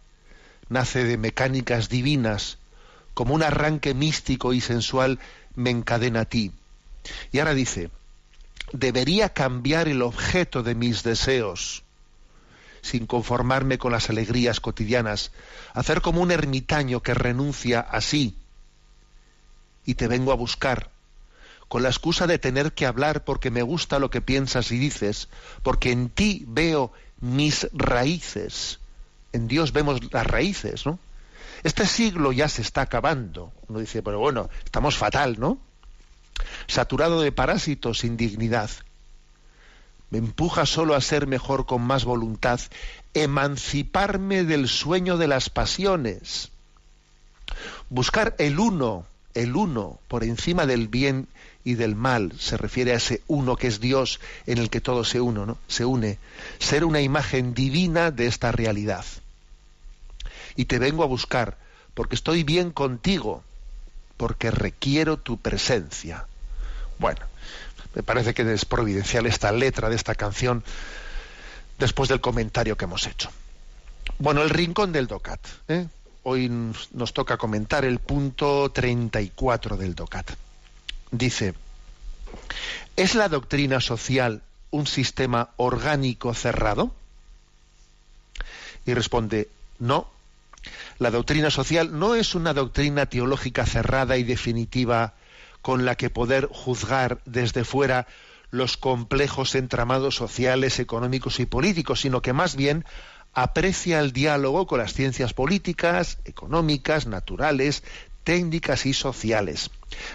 nace de mecánicas divinas, como un arranque místico y sensual me encadena a ti. Y ahora dice, debería cambiar el objeto de mis deseos. Sin conformarme con las alegrías cotidianas, hacer como un ermitaño que renuncia así. Y te vengo a buscar, con la excusa de tener que hablar porque me gusta lo que piensas y dices, porque en ti veo mis raíces. En Dios vemos las raíces, ¿no? Este siglo ya se está acabando. Uno dice, pero bueno, estamos fatal, ¿no? Saturado de parásitos sin dignidad. Me empuja solo a ser mejor con más voluntad, emanciparme del sueño de las pasiones, buscar el uno, el uno por encima del bien y del mal, se refiere a ese uno que es Dios en el que todo se uno, ¿no? Se une, ser una imagen divina de esta realidad y te vengo a buscar, porque estoy bien contigo, porque requiero tu presencia. Bueno, me parece que es providencial esta letra de esta canción después del comentario que hemos hecho. Bueno, el rincón del DOCAT. ¿eh? Hoy nos toca comentar el punto 34 del DOCAT. Dice, ¿es la doctrina social un sistema orgánico cerrado? Y responde, no, la doctrina social no es una doctrina teológica cerrada y definitiva con la que poder juzgar desde fuera los complejos entramados sociales, económicos y políticos, sino que más bien aprecia el diálogo con las ciencias políticas, económicas, naturales, técnicas y sociales.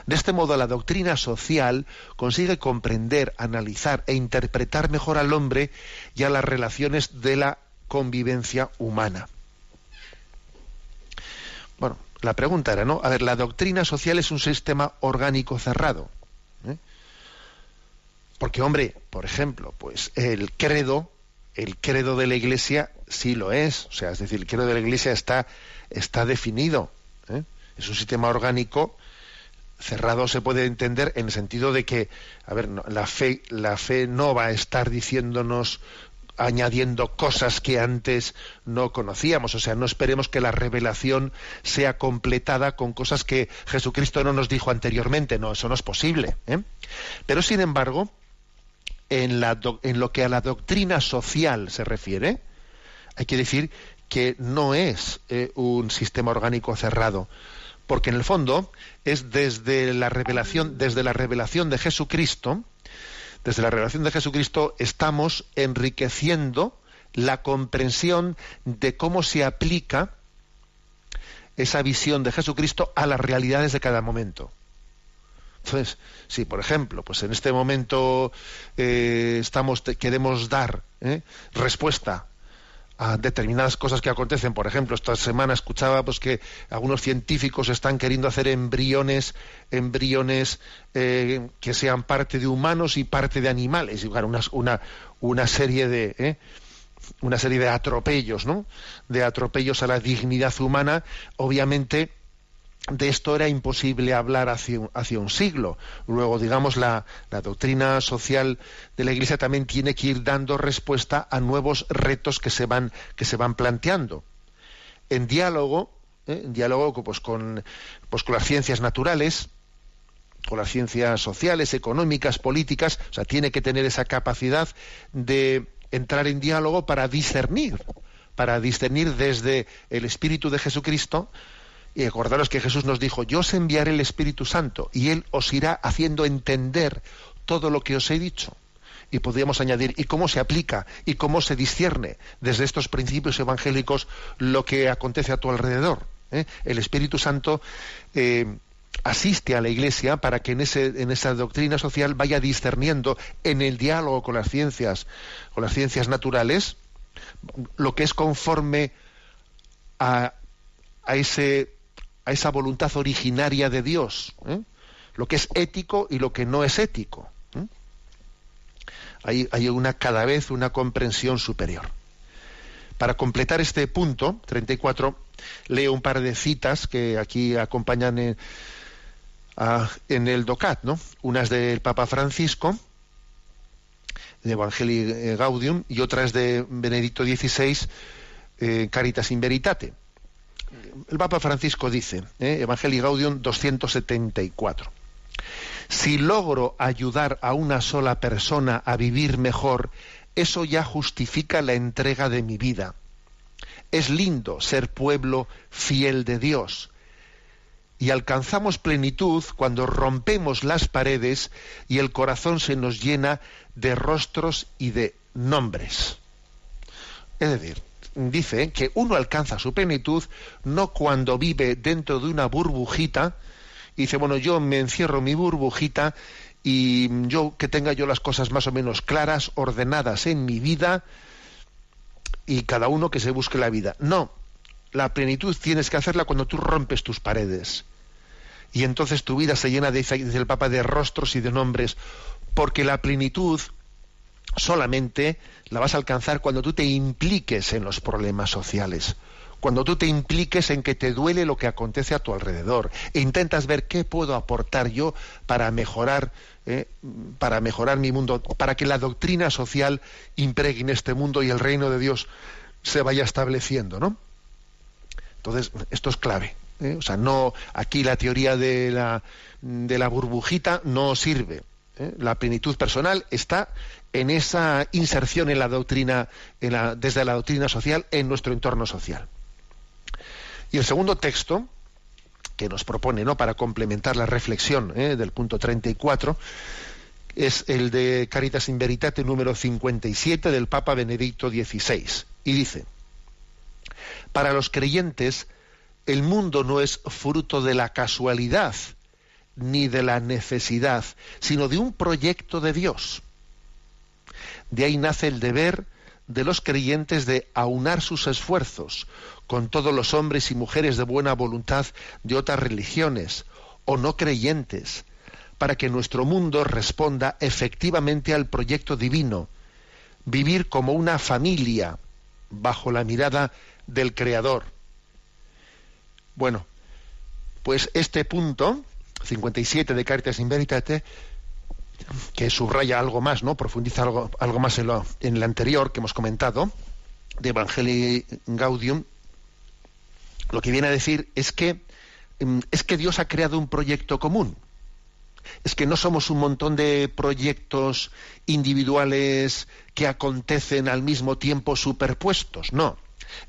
De este modo, la doctrina social consigue comprender, analizar e interpretar mejor al hombre y a las relaciones de la convivencia humana. La pregunta era, ¿no? A ver, la doctrina social es un sistema orgánico cerrado. ¿eh? Porque, hombre, por ejemplo, pues el credo, el credo de la Iglesia sí lo es. O sea, es decir, el credo de la Iglesia está, está definido. ¿eh? Es un sistema orgánico cerrado se puede entender en el sentido de que, a ver, la fe, la fe no va a estar diciéndonos añadiendo cosas que antes no conocíamos. O sea, no esperemos que la revelación sea completada con cosas que Jesucristo no nos dijo anteriormente. No, eso no es posible. ¿eh? Pero, sin embargo, en, lo que a la doctrina social se refiere, hay que decir que no es eh, un sistema orgánico cerrado, porque en el fondo es desde la revelación, desde la revelación de Jesucristo, desde la revelación de Jesucristo estamos enriqueciendo la comprensión de cómo se aplica esa visión de Jesucristo a las realidades de cada momento. Entonces, si por ejemplo, pues en este momento eh, estamos queremos dar ¿eh? respuesta a determinadas cosas que acontecen. Por ejemplo, esta semana escuchaba pues, que algunos científicos están queriendo hacer embriones, embriones eh, que sean parte de humanos y parte de animales, una, una serie de ¿eh? una serie de atropellos, ¿no? De atropellos a la dignidad humana, obviamente de esto era imposible hablar hace, un siglo. Luego, digamos, la, doctrina social de la Iglesia también tiene que ir dando respuesta a nuevos retos que se van, que se van planteando. En diálogo, ¿eh? en diálogo pues, con, pues, con las ciencias naturales, con las ciencias sociales, económicas, políticas, o sea, tiene que tener esa capacidad de entrar en diálogo para discernir, para discernir desde el Espíritu de Jesucristo y acordaros que Jesús nos dijo, yo os enviaré el Espíritu Santo y Él os irá haciendo entender todo lo que os he dicho. Y podríamos añadir, ¿y cómo se aplica? ¿Y cómo se discierne desde estos principios evangélicos lo que acontece a tu alrededor? ¿Eh? El Espíritu Santo eh, asiste a la Iglesia para que en, ese, en esa doctrina social vaya discerniendo en el diálogo con las ciencias, con las ciencias naturales, lo que es conforme a, a ese a esa voluntad originaria de Dios, ¿eh? lo que es ético y lo que no es ético. ¿eh? Hay, una cada vez una comprensión superior. Para completar este punto, 34, leo un par de citas que aquí acompañan en, en el DOCAT, ¿no? Unas del Papa Francisco, de Evangelii Gaudium, y otras de Benedicto XVI, eh, Caritas in Veritate el Papa Francisco dice, ¿eh? Evangelii Gaudium 274, si logro ayudar a una sola persona a vivir mejor eso ya justifica la entrega de mi vida. Es lindo ser pueblo fiel de Dios. Y alcanzamos plenitud cuando rompemos las paredes y el corazón se nos llena de rostros y de nombres. Es decir, dice que uno alcanza su plenitud no cuando vive dentro de una burbujita y dice, bueno, yo me encierro en mi burbujita y yo que tenga yo las cosas más o menos claras, ordenadas en mi vida y cada uno que se busque la vida. No, la plenitud tienes que hacerla cuando tú rompes tus paredes. Y entonces tu vida se llena, dice, dice el Papa, de rostros y de nombres, porque la plenitud solamente la vas a alcanzar cuando tú te impliques en los problemas sociales, cuando tú te impliques en que te duele lo que acontece a tu alrededor e intentas ver qué puedo aportar yo para mejorar eh, para mejorar mi mundo, para que la doctrina social impregne este mundo y el reino de Dios se vaya estableciendo, ¿no? Entonces, esto es clave. ¿eh? O sea, no, aquí la teoría de la, de la burbujita no sirve. ¿Eh? La plenitud personal está en esa inserción en la doctrina, desde la doctrina social, en nuestro entorno social. Y el segundo texto que nos propone, ¿no? Para complementar la reflexión ¿eh? del punto 34 es el de Caritas in Veritate número 57 del Papa Benedicto XVI y dice: Para los creyentes el mundo no es fruto de la casualidad ni de la necesidad, sino de un proyecto de Dios. De ahí nace el deber de los creyentes de aunar sus esfuerzos con todos los hombres y mujeres de buena voluntad de otras religiones o no creyentes, para que nuestro mundo responda efectivamente al proyecto divino, vivir como una familia bajo la mirada del Creador. Bueno, pues este punto, 57 de Caritas in Veritate, que subraya algo más, ¿no? Profundiza algo, algo más en, lo, en anterior que hemos comentado, de Evangelii Gaudium, lo que viene a decir es que, mm, es que Dios ha creado un proyecto común. Es que no somos un montón de proyectos individuales que acontecen al mismo tiempo superpuestos, no.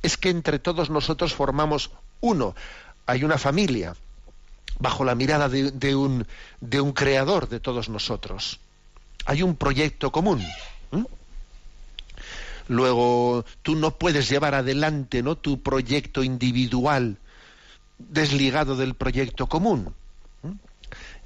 Es que entre todos nosotros formamos uno. Hay una familia, bajo la mirada de, un, de un creador de todos nosotros. Hay un proyecto común. Luego, tú no puedes llevar adelante ¿no? tu proyecto individual desligado del proyecto común.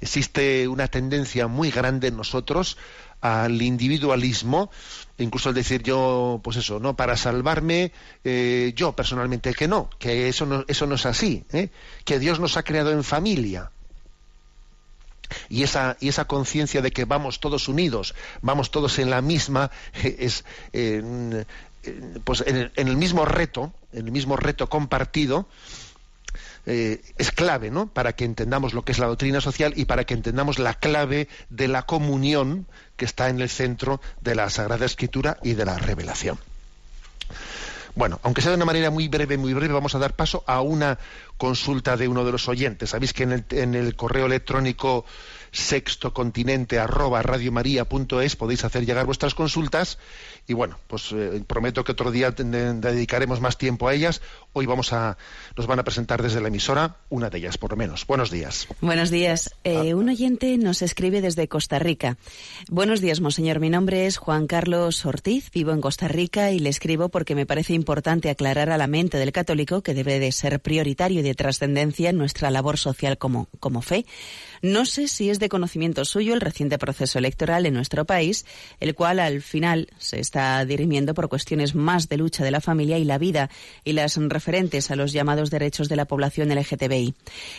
Existe una tendencia muy grande en nosotros al individualismo, incluso al decir yo, pues eso, no, para salvarme, eh, yo personalmente que no, que eso no, eso no es así, ¿eh? que Dios nos ha creado en familia. Y esa, y esa conciencia de que vamos todos unidos, vamos todos en la misma, es pues en el mismo reto, en el mismo reto compartido, eh, es clave ¿no? para que entendamos lo que es la doctrina social y para que entendamos la clave de la comunión que está en el centro de la Sagrada Escritura y de la revelación. Bueno, aunque sea de una manera muy breve, muy breve, vamos a dar paso a una consulta de uno de los oyentes. Sabéis que en el, en el correo electrónico sextocontinente arroba radiomaria.es podéis hacer llegar vuestras consultas y bueno, pues eh, prometo que otro día dedicaremos más tiempo a ellas. Hoy vamos a, nos van a presentar desde la emisora una de ellas, por lo menos. Buenos días. Buenos días. Eh, ah. Un oyente nos escribe desde Costa Rica. Buenos días, monseñor. Mi nombre es Juan Carlos Ortiz. Vivo en Costa Rica y le escribo porque me parece importante aclarar a la mente del católico que debe de ser prioritario y de trascendencia en nuestra labor social como, como fe. No sé si es de conocimiento suyo el reciente proceso electoral en nuestro país, el cual al final se está dirimiendo por cuestiones más de lucha de la familia y la vida y las referentes a los llamados derechos de la población LGTBI.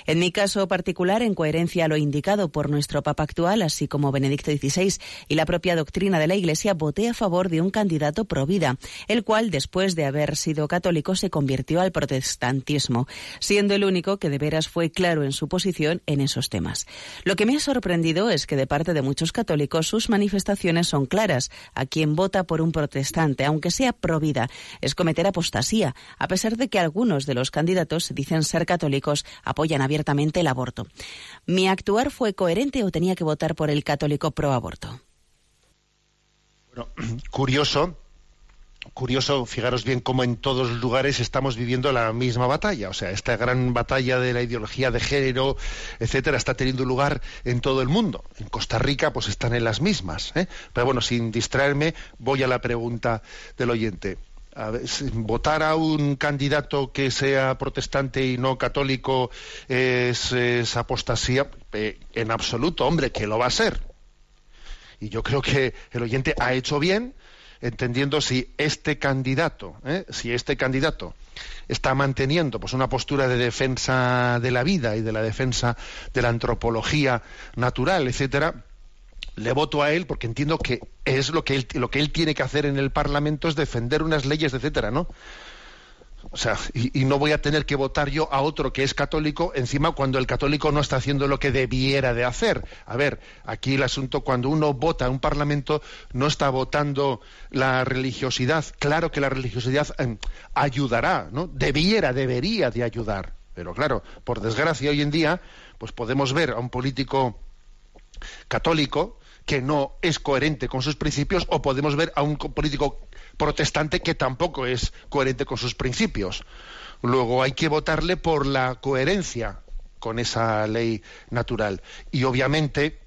En mi caso particular, en coherencia a lo indicado por nuestro Papa actual, así como Benedicto XVI y la propia doctrina de la Iglesia, voté a favor de un candidato pro vida, el cual, después de haber sido católico, se convirtió al protestantismo, siendo el único que de veras fue claro en su posición en esos temas. Lo que me ha sorprendido es que de parte de muchos católicos sus manifestaciones son claras. A quien vota por un protestante, aunque sea pro vida, es cometer apostasía, a pesar de que algunos de los candidatos dicen ser católicos, apoyan abiertamente el aborto. ¿Mi actuar fue coherente o tenía que votar por el católico pro aborto? <clears throat> Curioso, curioso, fijaros bien cómo en todos los lugares estamos viviendo la misma batalla. O sea, esta gran batalla de la ideología de género, etcétera, está teniendo lugar en todo el mundo. En Costa Rica, pues están en las mismas. ¿eh? Pero bueno, sin distraerme, voy a la pregunta del oyente. Votar a un candidato que sea protestante y no católico es, es apostasía, eh, en absoluto, hombre, que lo va a ser. Y yo creo que el oyente ha hecho bien entendiendo si este candidato, ¿eh? si este candidato está manteniendo pues una postura de defensa de la vida y de la defensa de la antropología natural, etcétera, le voto a él porque entiendo que es lo que él, lo que él tiene que hacer en el Parlamento es defender unas leyes, etcétera, ¿no? O sea, y, no voy a tener que votar yo a otro que es católico encima cuando el católico no está haciendo lo que debiera de hacer. A ver, aquí el asunto, cuando uno vota a un parlamento, no está votando la religiosidad. Claro que la religiosidad eh, ayudará, ¿no? Debiera, debería de ayudar. Pero claro, por desgracia hoy en día, pues podemos ver a un político católico que no es coherente con sus principios o podemos ver a un político protestante que tampoco es coherente con sus principios. Luego hay que votarle por la coherencia con esa ley natural. Y obviamente,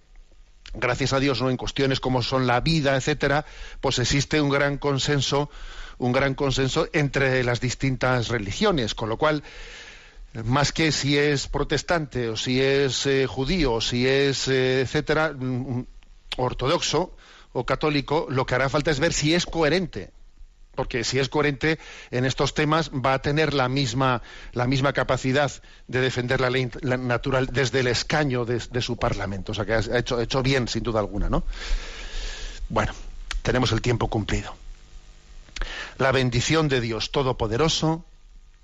gracias a Dios, ¿no? en cuestiones como son la vida, etcétera, pues existe un gran consenso, un gran consenso entre las distintas religiones, con lo cual más que si es protestante o si es eh, judío o si es eh, etcétera ortodoxo o católico, lo que hará falta es ver si es coherente. Porque si es coherente en estos temas va a tener la misma, la misma capacidad de defender la ley natural desde el escaño de, su parlamento. O sea que ha hecho, hecho bien, sin duda alguna, ¿no? Bueno, tenemos el tiempo cumplido. La bendición de Dios Todopoderoso,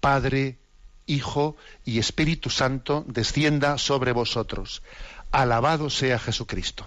Padre, Hijo y Espíritu Santo descienda sobre vosotros. Alabado sea Jesucristo.